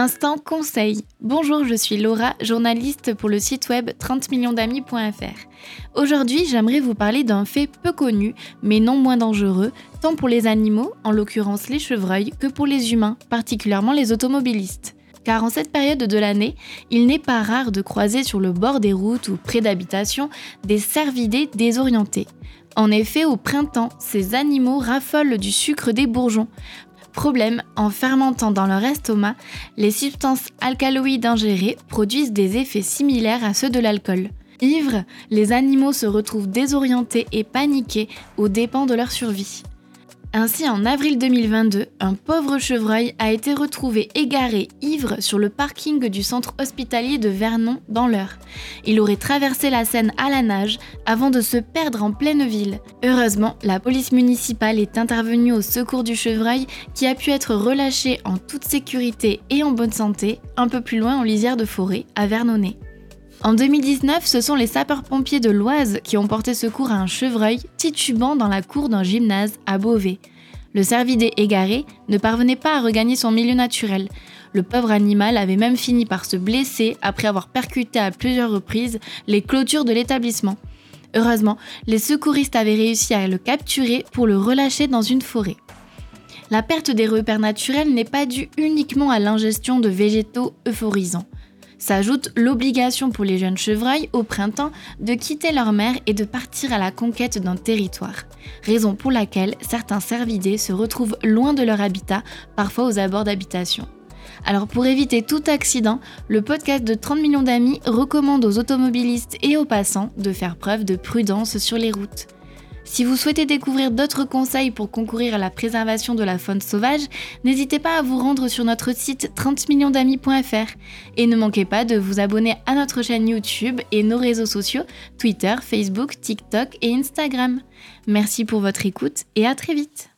Instant conseil. Bonjour, je suis Laura, journaliste pour le site web 30millionsdamis.fr. Aujourd'hui, j'aimerais vous parler d'un fait peu connu, mais non moins dangereux, tant pour les animaux, en l'occurrence les chevreuils, que pour les humains, particulièrement les automobilistes. Car en cette période de l'année, il n'est pas rare de croiser sur le bord des routes ou près d'habitations des cervidés désorientés. En effet, au printemps, ces animaux raffolent du sucre des bourgeons. Problème, en fermentant dans leur estomac, les substances alcaloïdes ingérées produisent des effets similaires à ceux de l'alcool. Ivres, les animaux se retrouvent désorientés et paniqués aux dépens de leur survie. Ainsi, en avril 2022, un pauvre chevreuil a été retrouvé égaré, ivre, sur le parking du centre hospitalier de Vernon, dans l'Eure. Il aurait traversé la Seine à la nage avant de se perdre en pleine ville. Heureusement, la police municipale est intervenue au secours du chevreuil qui a pu être relâché en toute sécurité et en bonne santé, un peu plus loin en lisière de forêt, à Vernonnet. En 2019, ce sont les sapeurs-pompiers de l'Oise qui ont porté secours à un chevreuil titubant dans la cour d'un gymnase à Beauvais. Le cervidé égaré ne parvenait pas à regagner son milieu naturel. Le pauvre animal avait même fini par se blesser après avoir percuté à plusieurs reprises les clôtures de l'établissement. Heureusement, les secouristes avaient réussi à le capturer pour le relâcher dans une forêt. La perte des repères naturels n'est pas due uniquement à l'ingestion de végétaux euphorisants. S'ajoute l'obligation pour les jeunes chevreuils au printemps de quitter leur mère et de partir à la conquête d'un territoire, raison pour laquelle certains cervidés se retrouvent loin de leur habitat, parfois aux abords d'habitations. Alors pour éviter tout accident, le podcast de 30 millions d'amis recommande aux automobilistes et aux passants de faire preuve de prudence sur les routes. Si vous souhaitez découvrir d'autres conseils pour concourir à la préservation de la faune sauvage, n'hésitez pas à vous rendre sur notre site 30millionsdamis.fr et ne manquez pas de vous abonner à notre chaîne YouTube et nos réseaux sociaux Twitter, Facebook, TikTok et Instagram. Merci pour votre écoute et à très vite.